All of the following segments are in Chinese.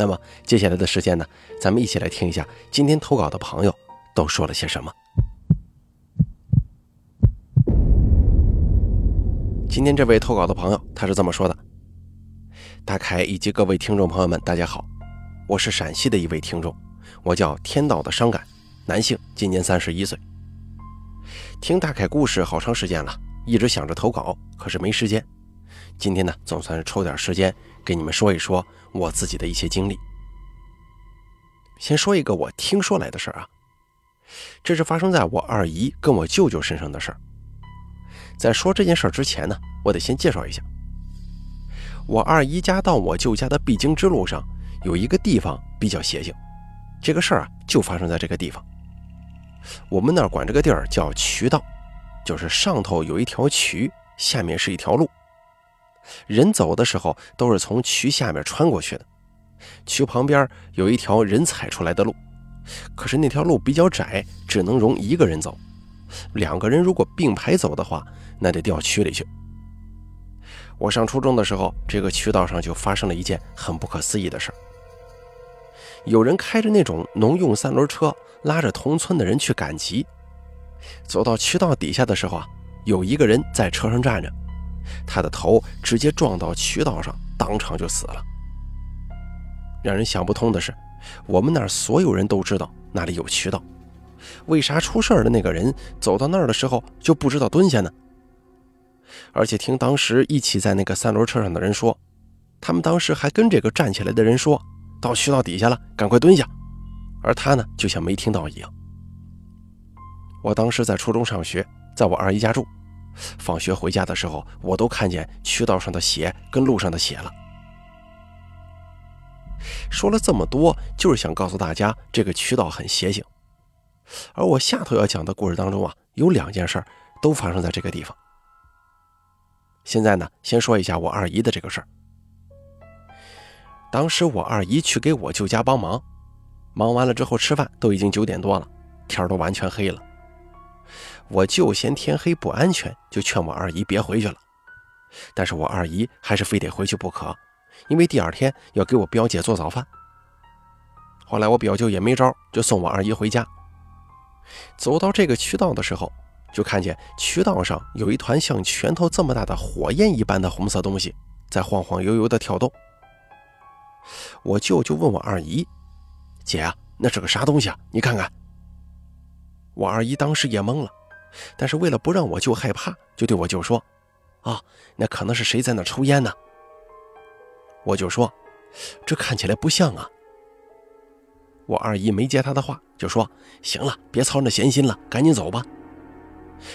那么接下来的时间呢，咱们一起来听一下今天投稿的朋友都说了些什么。今天这位投稿的朋友他是这么说的：“大凯以及各位听众朋友们，大家好，我是陕西的一位听众，我叫天道的伤感，男性，今年三十一岁。听大凯故事好长时间了，一直想着投稿，可是没时间。今天呢，总算是抽点时间给你们说一说。”我自己的一些经历。先说一个我听说来的事儿啊，这是发生在我二姨跟我舅舅身上的事儿。在说这件事儿之前呢，我得先介绍一下，我二姨家到我舅家的必经之路上有一个地方比较邪性，这个事儿啊就发生在这个地方。我们那儿管这个地儿叫渠道，就是上头有一条渠，下面是一条路。人走的时候都是从渠下面穿过去的，渠旁边有一条人踩出来的路，可是那条路比较窄，只能容一个人走。两个人如果并排走的话，那得掉渠里去。我上初中的时候，这个渠道上就发生了一件很不可思议的事儿。有人开着那种农用三轮车，拉着同村的人去赶集，走到渠道底下的时候啊，有一个人在车上站着。他的头直接撞到渠道上，当场就死了。让人想不通的是，我们那儿所有人都知道那里有渠道，为啥出事儿的那个人走到那儿的时候就不知道蹲下呢？而且听当时一起在那个三轮车上的人说，他们当时还跟这个站起来的人说：“到渠道底下了，赶快蹲下。”而他呢，就像没听到一样。我当时在初中上学，在我二姨家住。放学回家的时候，我都看见渠道上的血跟路上的血了。说了这么多，就是想告诉大家，这个渠道很邪性。而我下头要讲的故事当中啊，有两件事儿都发生在这个地方。现在呢，先说一下我二姨的这个事儿。当时我二姨去给我舅家帮忙，忙完了之后吃饭，都已经九点多了，天儿都完全黑了。我舅嫌天黑不安全，就劝我二姨别回去了。但是我二姨还是非得回去不可，因为第二天要给我表姐做早饭。后来我表舅也没招，就送我二姨回家。走到这个渠道的时候，就看见渠道上有一团像拳头这么大的火焰一般的红色东西在晃晃悠悠的跳动。我舅就问我二姨：“姐啊，那是个啥东西啊？你看看。”我二姨当时也懵了。但是为了不让我舅害怕，就对我舅说：“啊，那可能是谁在那抽烟呢？”我舅说：“这看起来不像啊。”我二姨没接他的话，就说：“行了，别操那闲心了，赶紧走吧。”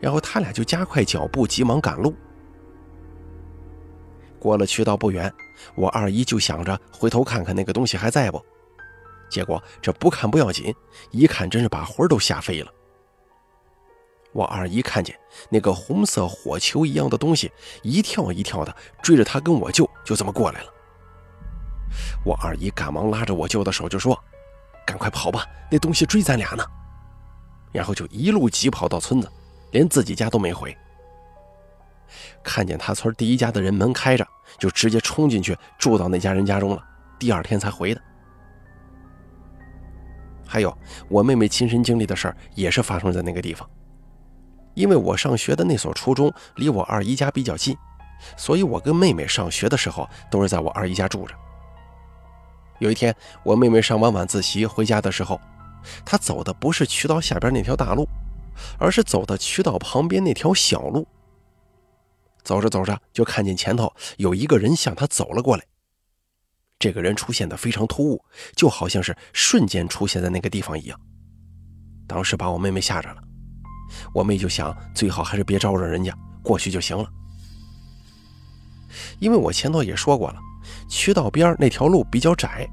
然后他俩就加快脚步，急忙赶路。过了渠道不远，我二姨就想着回头看看那个东西还在不。结果这不看不要紧，一看真是把魂都吓飞了。我二姨看见那个红色火球一样的东西一跳一跳的追着她跟我舅就这么过来了。我二姨赶忙拉着我舅的手就说：“赶快跑吧，那东西追咱俩呢。”然后就一路急跑到村子，连自己家都没回。看见他村第一家的人门开着，就直接冲进去住到那家人家中了。第二天才回的。还有我妹妹亲身经历的事儿，也是发生在那个地方。因为我上学的那所初中离我二姨家比较近，所以我跟妹妹上学的时候都是在我二姨家住着。有一天，我妹妹上完晚自习回家的时候，她走的不是渠道下边那条大路，而是走的渠道旁边那条小路。走着走着，就看见前头有一个人向她走了过来。这个人出现的非常突兀，就好像是瞬间出现在那个地方一样。当时把我妹妹吓着了。我妹就想，最好还是别招惹人家，过去就行了。因为我前头也说过了，渠道边那条路比较窄，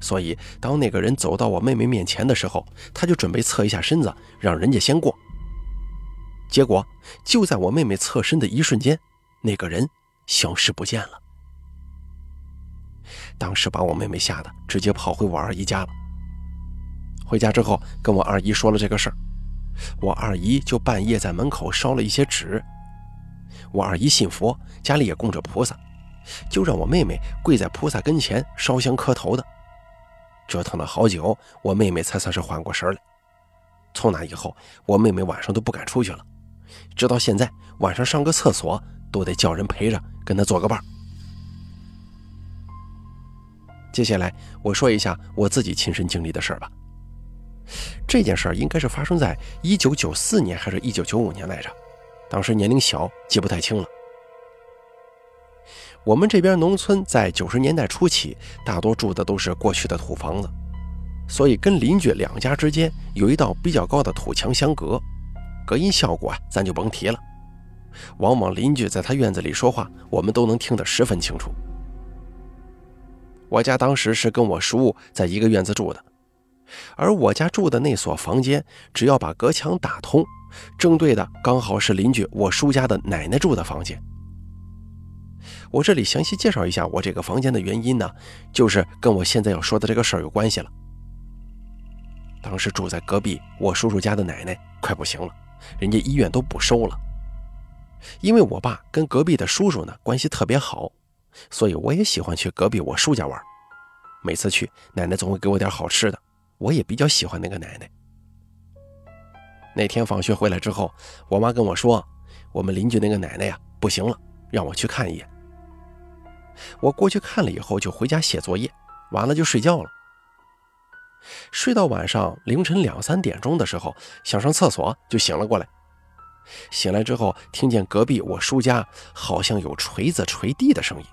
所以当那个人走到我妹妹面前的时候，他就准备侧一下身子，让人家先过。结果就在我妹妹侧身的一瞬间，那个人消失不见了。当时把我妹妹吓得直接跑回我二姨家了。回家之后跟我二姨说了这个事儿，我二姨就半夜在门口烧了一些纸。我二姨信佛，家里也供着菩萨，就让我妹妹跪在菩萨跟前烧香磕头的。折腾了好久，我妹妹才算是缓过神来。从那以后，我妹妹晚上都不敢出去了。直到现在，晚上上个厕所都得叫人陪着，跟她做个伴接下来我说一下我自己亲身经历的事儿吧。这件事儿应该是发生在一九九四年还是一九九五年来着，当时年龄小，记不太清了。我们这边农村在九十年代初期，大多住的都是过去的土房子，所以跟邻居两家之间有一道比较高的土墙相隔。隔音效果啊，咱就甭提了。往往邻居在他院子里说话，我们都能听得十分清楚。我家当时是跟我叔在一个院子住的，而我家住的那所房间，只要把隔墙打通，正对的刚好是邻居我叔家的奶奶住的房间。我这里详细介绍一下我这个房间的原因呢，就是跟我现在要说的这个事儿有关系了。当时住在隔壁我叔叔家的奶奶快不行了。人家医院都不收了，因为我爸跟隔壁的叔叔呢关系特别好，所以我也喜欢去隔壁我叔家玩。每次去，奶奶总会给我点好吃的，我也比较喜欢那个奶奶。那天放学回来之后，我妈跟我说，我们邻居那个奶奶呀不行了，让我去看一眼。我过去看了以后，就回家写作业，完了就睡觉了。睡到晚上凌晨两三点钟的时候，想上厕所就醒了过来。醒来之后，听见隔壁我叔家好像有锤子锤地的声音。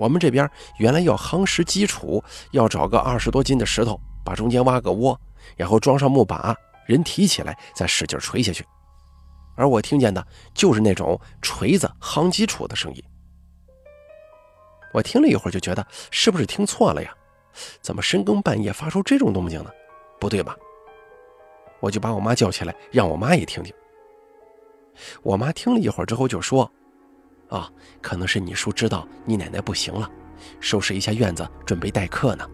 我们这边原来要夯实基础，要找个二十多斤的石头，把中间挖个窝，然后装上木把，人提起来再使劲锤下去。而我听见的就是那种锤子夯基础的声音。我听了一会儿，就觉得是不是听错了呀？怎么深更半夜发出这种动静呢？不对吧？我就把我妈叫起来，让我妈也听听。我妈听了一会儿之后就说：“啊，可能是你叔知道你奶奶不行了，收拾一下院子，准备待客呢。”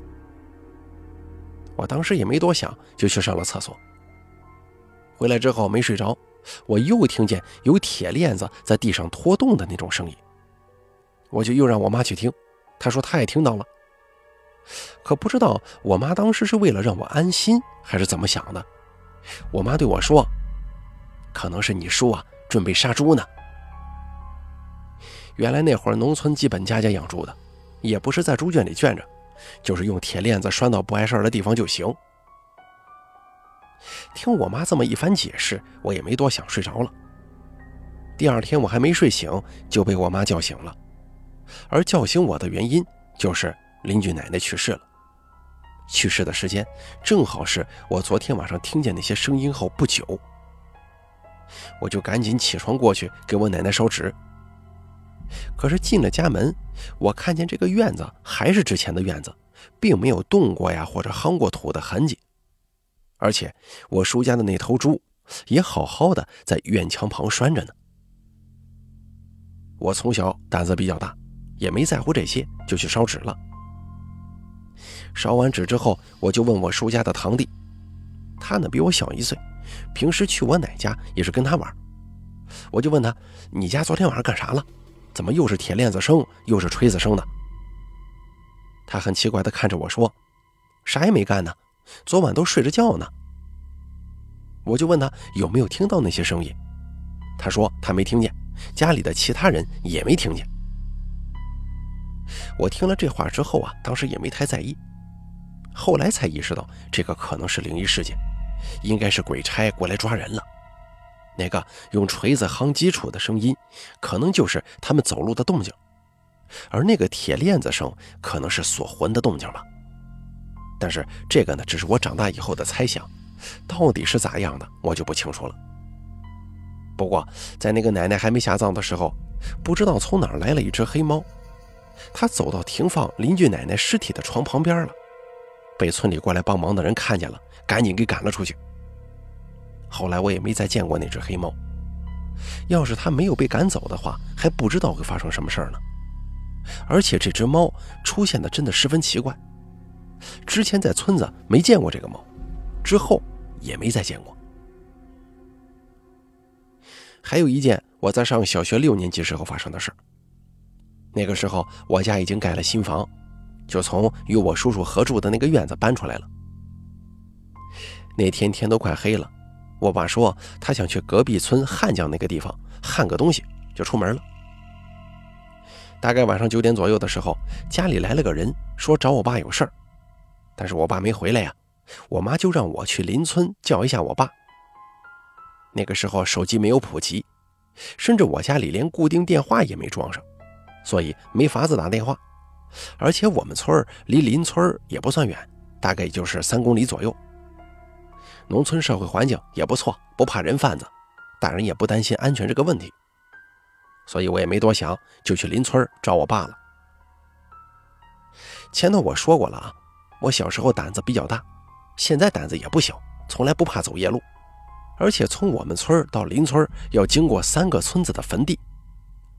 我当时也没多想，就去上了厕所。回来之后没睡着，我又听见有铁链子在地上拖动的那种声音，我就又让我妈去听，她说她也听到了。可不知道我妈当时是为了让我安心，还是怎么想的。我妈对我说：“可能是你叔啊，准备杀猪呢。”原来那会儿农村基本家家养猪的，也不是在猪圈里圈着，就是用铁链子拴到不碍事儿的地方就行。听我妈这么一番解释，我也没多想，睡着了。第二天我还没睡醒，就被我妈叫醒了，而叫醒我的原因就是。邻居奶奶去世了，去世的时间正好是我昨天晚上听见那些声音后不久。我就赶紧起床过去给我奶奶烧纸。可是进了家门，我看见这个院子还是之前的院子，并没有动过呀或者夯过土的痕迹，而且我叔家的那头猪也好好的在院墙旁拴着呢。我从小胆子比较大，也没在乎这些，就去烧纸了。烧完纸之后，我就问我叔家的堂弟，他呢比我小一岁，平时去我奶家也是跟他玩。我就问他：“你家昨天晚上干啥了？怎么又是铁链子声，又是锤子声的？”他很奇怪地看着我说：“啥也没干呢，昨晚都睡着觉呢。”我就问他有没有听到那些声音，他说他没听见，家里的其他人也没听见。我听了这话之后啊，当时也没太在意。后来才意识到，这个可能是灵异事件，应该是鬼差过来抓人了。那个用锤子夯基础的声音，可能就是他们走路的动静，而那个铁链子声，可能是锁魂的动静吧。但是这个呢，只是我长大以后的猜想，到底是咋样的，我就不清楚了。不过在那个奶奶还没下葬的时候，不知道从哪儿来了一只黑猫，它走到停放邻居奶奶尸体的床旁边了，被村里过来帮忙的人看见了，赶紧给赶了出去。后来我也没再见过那只黑猫。要是他没有被赶走的话，还不知道会发生什么事儿呢。而且这只猫出现的真的十分奇怪，之前在村子没见过这个猫，之后也没再见过。还有一件我在上小学六年级时候发生的事那个时候我家已经盖了新房，就从与我叔叔合住的那个院子搬出来了。那天天都快黑了。我爸说他想去隔壁村汉江那个地方焊个东西，就出门了。大概晚上九点左右的时候，家里来了个人，说找我爸有事儿，但是我爸没回来呀。我妈就让我去邻村叫一下我爸。那个时候手机没有普及，甚至我家里连固定电话也没装上，所以没法子打电话。而且我们村离邻村也不算远，大概就是三公里左右。农村社会环境也不错，不怕人贩子，大人也不担心安全这个问题，所以我也没多想，就去邻村找我爸了。前头我说过了啊，我小时候胆子比较大，现在胆子也不小，从来不怕走夜路，而且从我们村到邻村要经过三个村子的坟地，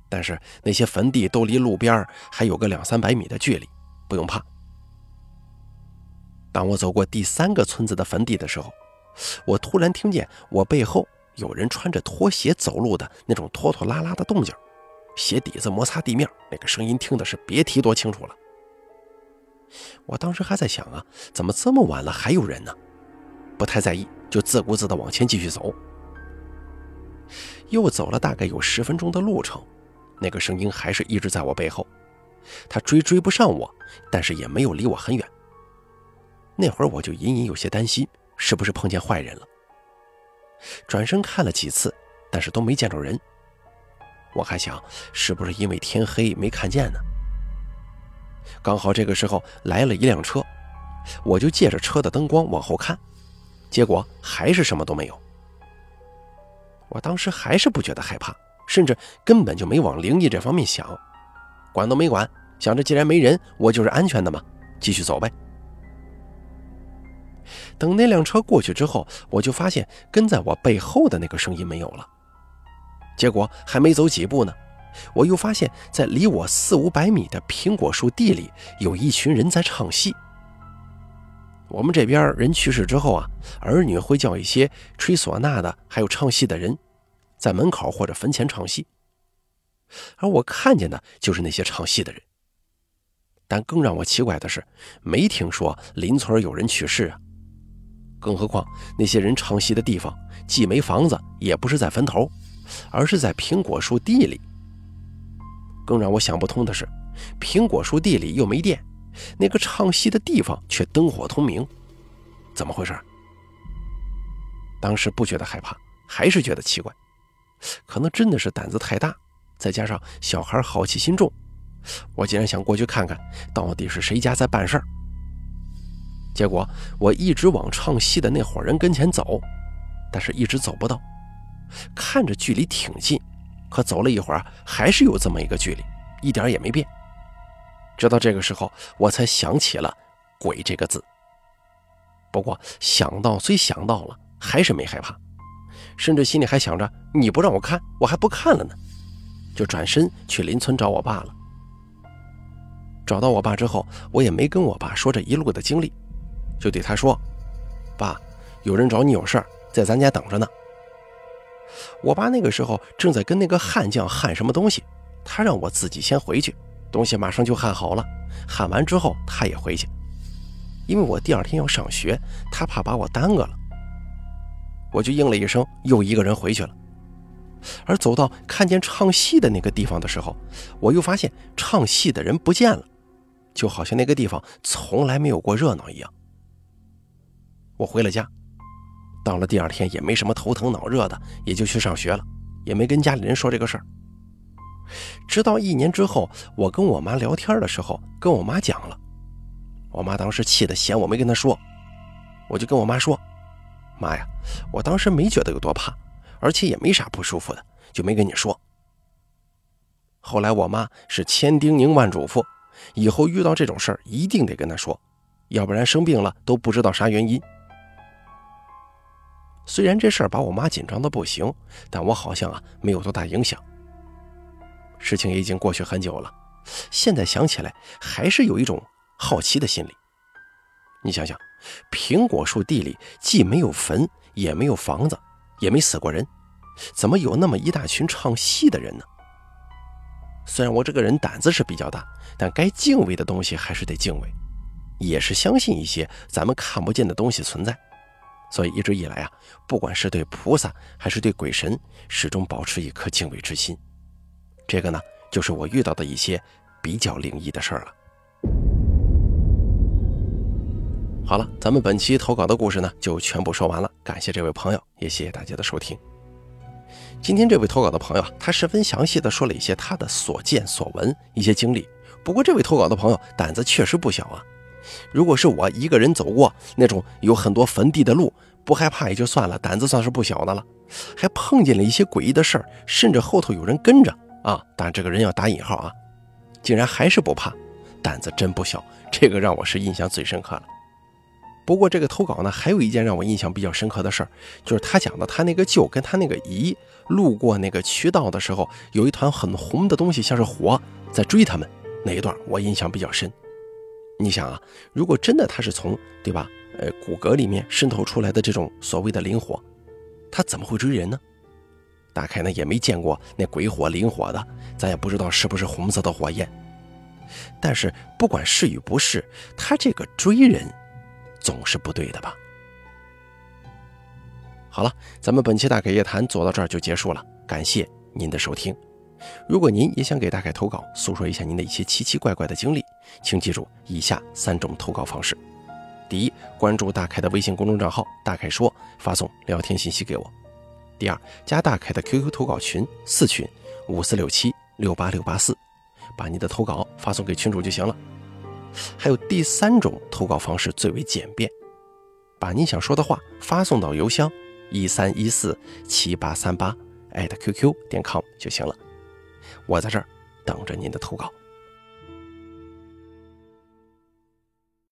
但是那些坟地都离路边还有个两三百米的距离，不用怕。当我走过第三个村子的坟地的时候，我突然听见我背后有人穿着拖鞋走路的那种拖拖拉拉的动静，鞋底子摩擦地面，那个声音听的是别提多清楚了。我当时还在想啊，怎么这么晚了还有人呢？不太在意，就自顾自地往前继续走。又走了大概有十分钟的路程，那个声音还是一直在我背后，他追追不上我，但是也没有离我很远。那会儿我就隐隐有些担心。是不是碰见坏人了？转身看了几次，但是都没见着人。我还想，是不是因为天黑没看见呢？刚好这个时候来了一辆车，我就借着车的灯光往后看，结果还是什么都没有。我当时还是不觉得害怕，甚至根本就没往灵异这方面想，管都没管，想着既然没人，我就是安全的嘛，继续走呗。等那辆车过去之后，我就发现跟在我背后的那个声音没有了。结果还没走几步呢，我又发现，在离我四五百米的苹果树地里，有一群人在唱戏。我们这边人去世之后啊，儿女会叫一些吹唢呐的，还有唱戏的人，在门口或者坟前唱戏。而我看见的就是那些唱戏的人。但更让我奇怪的是，没听说邻村有人去世啊。更何况那些人唱戏的地方既没房子，也不是在坟头，而是在苹果树地里。更让我想不通的是，苹果树地里又没电，那个唱戏的地方却灯火通明，怎么回事？当时不觉得害怕，还是觉得奇怪。可能真的是胆子太大，再加上小孩好奇心重，我竟然想过去看看到底是谁家在办事儿。结果我一直往唱戏的那伙人跟前走，但是一直走不到。看着距离挺近，可走了一会儿还是有这么一个距离，一点也没变。直到这个时候，我才想起了“鬼”这个字。不过想到虽想到了，还是没害怕，甚至心里还想着：你不让我看，我还不看了呢。就转身去邻村找我爸了。找到我爸之后，我也没跟我爸说这一路的经历。就对他说：“爸，有人找你有事儿，在咱家等着呢。”我爸那个时候正在跟那个焊匠焊什么东西，他让我自己先回去，东西马上就焊好了。焊完之后他也回去，因为我第二天要上学，他怕把我耽搁了。我就应了一声，又一个人回去了。而走到看见唱戏的那个地方的时候，我又发现唱戏的人不见了，就好像那个地方从来没有过热闹一样。我回了家，到了第二天也没什么头疼脑热的，也就去上学了，也没跟家里人说这个事儿。直到一年之后，我跟我妈聊天的时候，跟我妈讲了，我妈当时气得嫌我没跟她说，我就跟我妈说：“妈呀，我当时没觉得有多怕，而且也没啥不舒服的，就没跟你说。”后来我妈是千叮咛万嘱咐，以后遇到这种事儿一定得跟她说，要不然生病了都不知道啥原因。虽然这事儿把我妈紧张的不行，但我好像啊没有多大影响。事情已经过去很久了，现在想起来还是有一种好奇的心理。你想想，苹果树地里既没有坟，也没有房子，也没死过人，怎么有那么一大群唱戏的人呢？虽然我这个人胆子是比较大，但该敬畏的东西还是得敬畏，也是相信一些咱们看不见的东西存在。所以一直以来啊，不管是对菩萨还是对鬼神，始终保持一颗敬畏之心。这个呢，就是我遇到的一些比较灵异的事儿了。好了，咱们本期投稿的故事呢，就全部说完了。感谢这位朋友，也谢谢大家的收听。今天这位投稿的朋友，他十分详细的说了一些他的所见所闻、一些经历。不过，这位投稿的朋友胆子确实不小啊。如果是我一个人走过那种有很多坟地的路，不害怕也就算了，胆子算是不小的了。还碰见了一些诡异的事儿，甚至后头有人跟着啊。但这个人要打引号啊，竟然还是不怕，胆子真不小。这个让我是印象最深刻了。不过这个投稿呢，还有一件让我印象比较深刻的事儿，就是他讲的他那个舅跟他那个姨路过那个渠道的时候，有一团很红的东西，像是火在追他们那一段，我印象比较深。你想啊，如果真的他是从对吧，呃，骨骼里面渗透出来的这种所谓的灵火，他怎么会追人呢？大概呢也没见过那鬼火灵火的，咱也不知道是不是红色的火焰。但是不管是与不是，他这个追人。总是不对的吧？好了，咱们本期大凯夜谈做到这儿就结束了，感谢您的收听。如果您也想给大凯投稿，诉说一下您的一些奇奇怪怪的经历，请记住以下三种投稿方式：第一，关注大凯的微信公众账号“大凯说”，发送聊天信息给我；第二，加大凯的 QQ 投稿群四群五四六七六八六八四，把你的投稿发送给群主就行了。还有第三种投稿方式最为简便，把你想说的话发送到邮箱一三一四七八三八艾特 QQ 点 com 就行了。我在这儿等着您的投稿。